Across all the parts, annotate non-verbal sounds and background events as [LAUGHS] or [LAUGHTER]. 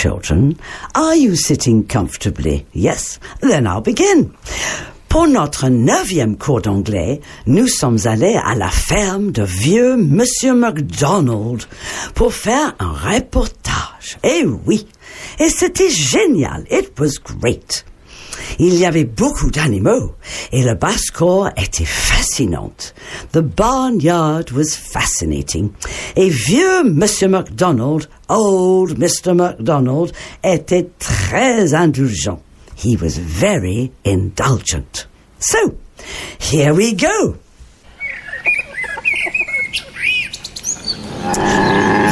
Children. Are you sitting comfortably? Yes? Then I'll begin. Pour notre neuvième cours d'anglais, nous sommes allés à la ferme de vieux Monsieur MacDonald pour faire un reportage. Eh oui! Et c'était génial. It was great. Il y avait beaucoup d'animaux et le basse-cour était fascinante. The barnyard was fascinating. Et vieux Monsieur MacDonald, old Mr. MacDonald, était très indulgent. He was very indulgent. So, here we go.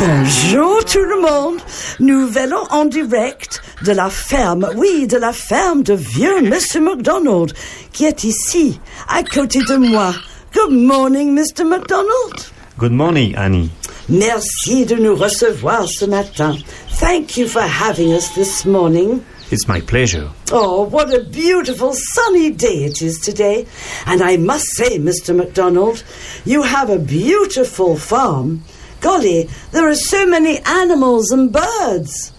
Bonjour tout le monde. Nous venons en direct de la ferme, oui, de la ferme de vieux Mr. McDonald, qui est ici, à côté de moi. Good morning, Mr. McDonald. Good morning, Annie. Merci de nous recevoir ce matin. Thank you for having us this morning. It's my pleasure. Oh, what a beautiful sunny day it is today. And I must say, Mr. MacDonald, you have a beautiful farm. Golly, there are so many animals and birds.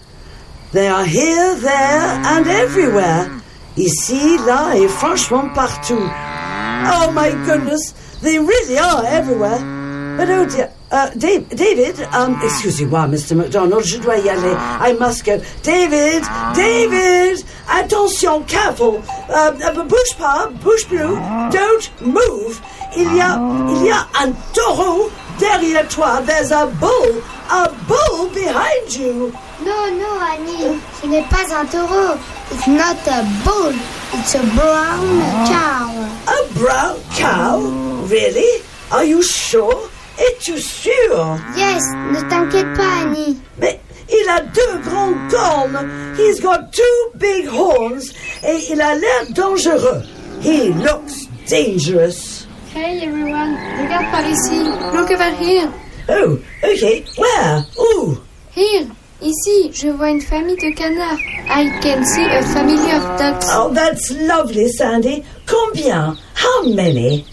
They are here, there, and everywhere. Ici, là, et franchement partout. Oh my goodness, they really are everywhere. But oh dear, uh, Dave, David, um, excusez-moi, Mr. McDonald, je dois y aller. I must go. David, David, attention, careful. Uh, uh, bouge pas, bouge plus. Don't move. Il y a, il y a un taureau derrière toi. There's a bull, a bull behind you. No, no, Annie. Ce n'est pas un taureau. It's not a bull. It's a brown cow. A brown cow? Really? Are you sure? Es-tu sûr? Yes, ne t'inquiète pas, Annie. Mais il a deux grandes cornes. He's got two big horns. Et il a l'air dangereux. He looks dangerous. Hey everyone, regarde par ici. Look over here. Oh, okay. Where? Ooh. Here, ici, je vois une famille de canards. I can see a family of ducks. Oh, that's lovely, Sandy. Combien? How many?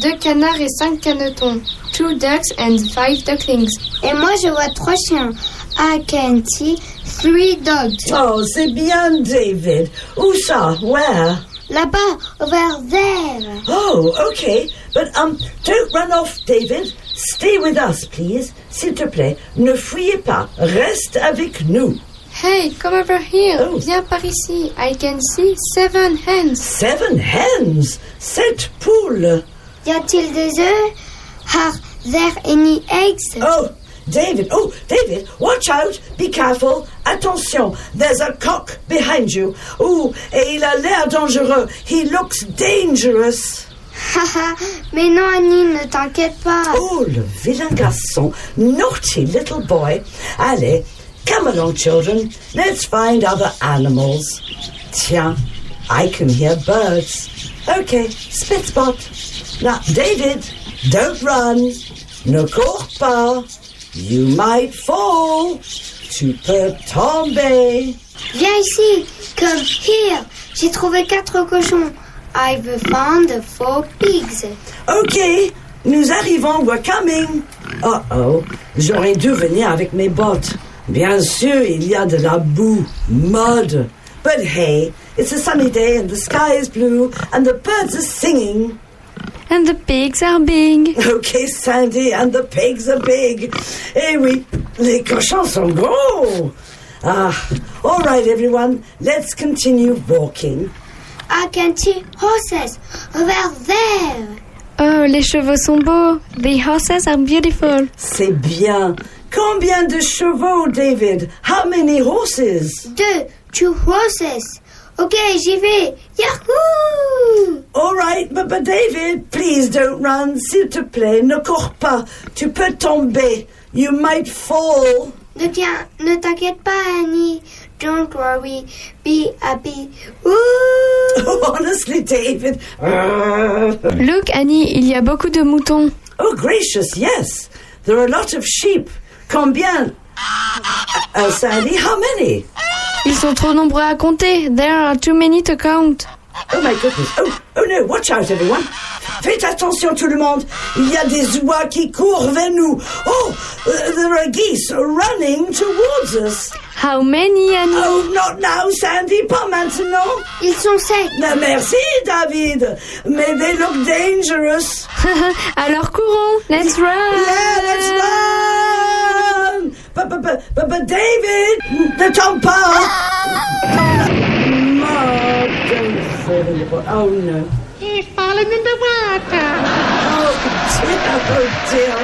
Deux canards et cinq canetons. Two ducks and five ducklings. Et moi, je vois trois chiens. I can see three dogs. Oh, c'est bien, David. Où ça? Where? Là-bas, over there. Oh, okay. But um, don't run off, David. Stay with us, please. S'il te plaît, ne fuyez pas. Reste avec nous. Hey, come over here. Oh. Viens par ici. I can see seven hens. Seven hens? Sept poules. Y a-t-il des œufs? Are there any eggs? Oh, David. Oh, David, watch out. Be careful. Attention. There's a cock behind you. Oh, et il a l'air dangereux. He looks dangerous. Haha, mais non, Annie, ne t'inquiète pas. Oh, le vilain garçon. Naughty little boy. Allez, come along, children. Let's find other animals. Tiens, I can hear birds. Okay, spit spot. Now, David, don't run. Ne cours pas. You might fall. Tu peux tomber. Viens ici, come here. J'ai trouvé quatre cochons. I've found four pigs. Ok, nous arrivons, we're coming. Oh oh, j'aurais dû venir avec mes bottes. Bien sûr, il y a de la boue, mud. But hey, it's a sunny day and the sky is blue and the birds are singing. And the pigs are big. [LAUGHS] Okay, Sandy, and the pigs are big. Eh oui, les cochons sont gros. Ah, all right, everyone, let's continue walking. I can see horses over there. Oh, les chevaux sont beaux. The horses are beautiful. C'est bien. Combien de chevaux, David? How many horses? Deux, two horses. Ok, j'y vais. Yahoo! All right, but, but David, please don't run, s'il te plaît, ne cours pas. Tu peux tomber. You might fall. Ne tiens, ne t'inquiète pas, Annie. Don't worry. Be happy. Woo! [LAUGHS] Honestly, David. Look, Annie, il y a beaucoup de moutons. oh, gracious, yes. There are a lot of sheep. Combien? Uh, Sandy, how many? Ils sont trop nombreux à compter. There are too many to count. Oh my goodness. Oh, oh no, watch out everyone. Faites attention tout le monde. Il y a des oies qui courent vers nous. Oh, uh, there are geese running towards eggs. How many, Annie? Oh, not now, Sandy, pas maintenant. Ils sont secs. No, merci, David. Mais they look dangerous. [LAUGHS] Alors courons, let's run! Yeah, let's run! But, but, but, but, but David, tombe pas. Oh, don't fall in the water. Oh, no. He's fallen in the water. Oh, dear.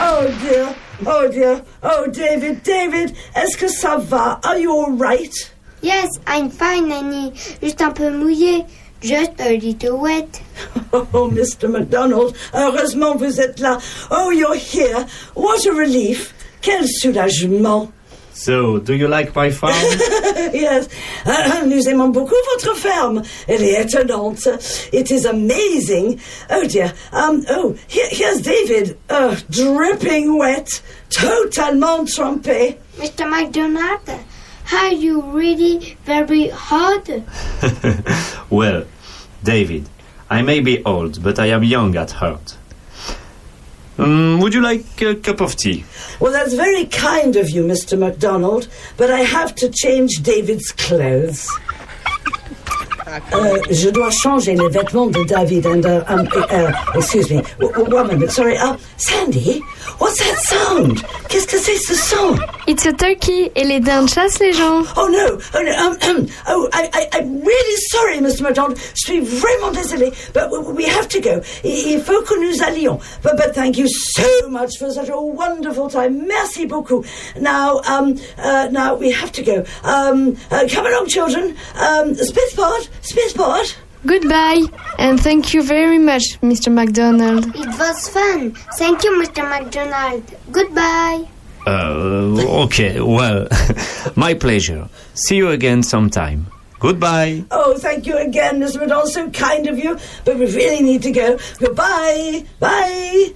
Oh, dear. Oh, dear. Oh, dear. Oh, David, David, est-ce que ça va? Are you all right? Yes, I'm fine, Annie. Juste un peu mouillé. Just a little wet. [LAUGHS] Oh, Mr. MacDonald, heureusement vous êtes là. Oh, you're here. What a relief. Quel soulagement. So, do you like my farm? [LAUGHS] yes, Uh, nous aimons beaucoup votre ferme. Elle est étonnante. It is amazing. Oh dear. Um. Oh, here, here's David. Uh, dripping wet, totalement trempé. Mr. McDonald, are you really very hot? [LAUGHS] well, David, I may be old, but I am young at heart. Um, would you like a cup of tea? Well, that's very kind of you, Mr. MacDonald, but I have to change David's clothes. Uh, je dois changer les vêtements de David and, uh, um, uh, excuse me, w- w- one minute, sorry. Uh, Sandy, what's that sound? Qu'est-ce que c'est ce son? It's a turkey et les dindes chassent les gens. Oh no, oh no, um, um, oh, I, I, I'm really sorry, Mr. MacDonald. Je suis vraiment désolé, but we, we have to go. Il faut que nous allions. But, but thank you so much for such a wonderful time. Merci beaucoup. Now, um, uh, now we have to go. Um, uh, come along, children. Um, Smithport. Goodbye and thank you very much, Mr. McDonald. It was fun. Thank you, Mr. McDonald. Goodbye. Uh, okay, well, [LAUGHS] my pleasure. See you again sometime. Goodbye. Oh, thank you again, Mr. MacDonald. So kind of you. But we really need to go. Goodbye. Bye.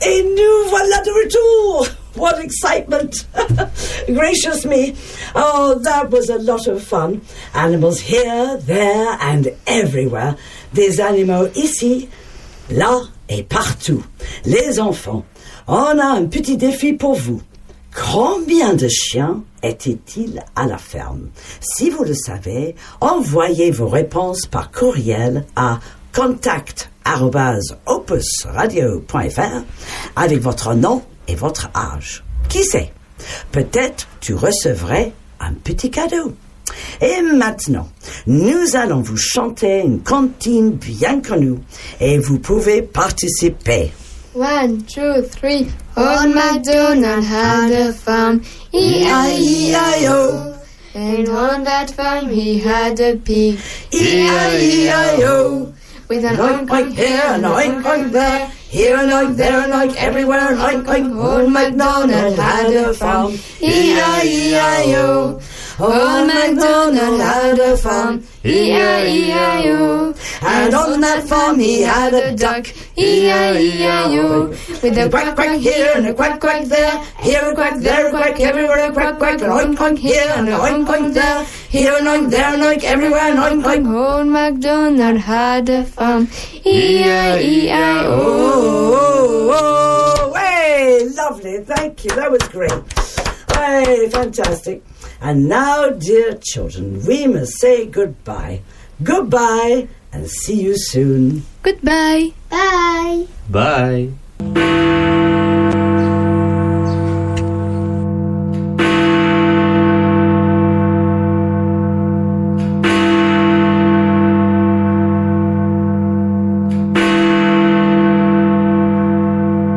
Et nous voilà de retour. What excitement. [LAUGHS] Gracious me. Oh, that was a lot of fun. Animals here, there, and everywhere. Des animaux ici, là et partout. Les enfants, on a un petit défi pour vous. Combien de chiens étaient-ils à la ferme? Si vous le savez, envoyez vos réponses par courriel à contact@opusradio.fr avec votre nom et votre âge. Qui sait? Peut-être tu recevrais un petit cadeau. Et maintenant, nous allons vous chanter une cantine bien connue et vous pouvez participer. One, two, three. Old MacDonald had a farm, E-I-E-I-O. And on that farm he had a pig, E-I-E-I-O. with an Oink, oink here and oink, oink there. Here alike, there alike, everywhere like, like old MacDonald had a farm. E-I-E-I-O. Old MacDonald had a farm. E-I-E-I-O. And on that farm he had a duck. E-I-E-I-O. With a quack, quack here and a quack, quack there. Here a quack, there a quack, everywhere a quack, quack. And oink, oink here and a oink, oink there. Here and oink, there and oink, everywhere and oink, oink. Old MacDonald had a farm, E-I-E-I-O. Hey, lovely. Thank you. That was great. Hey, fantastic. And now, dear children, we must say goodbye. Goodbye and see you soon. Goodbye. Bye. Bye.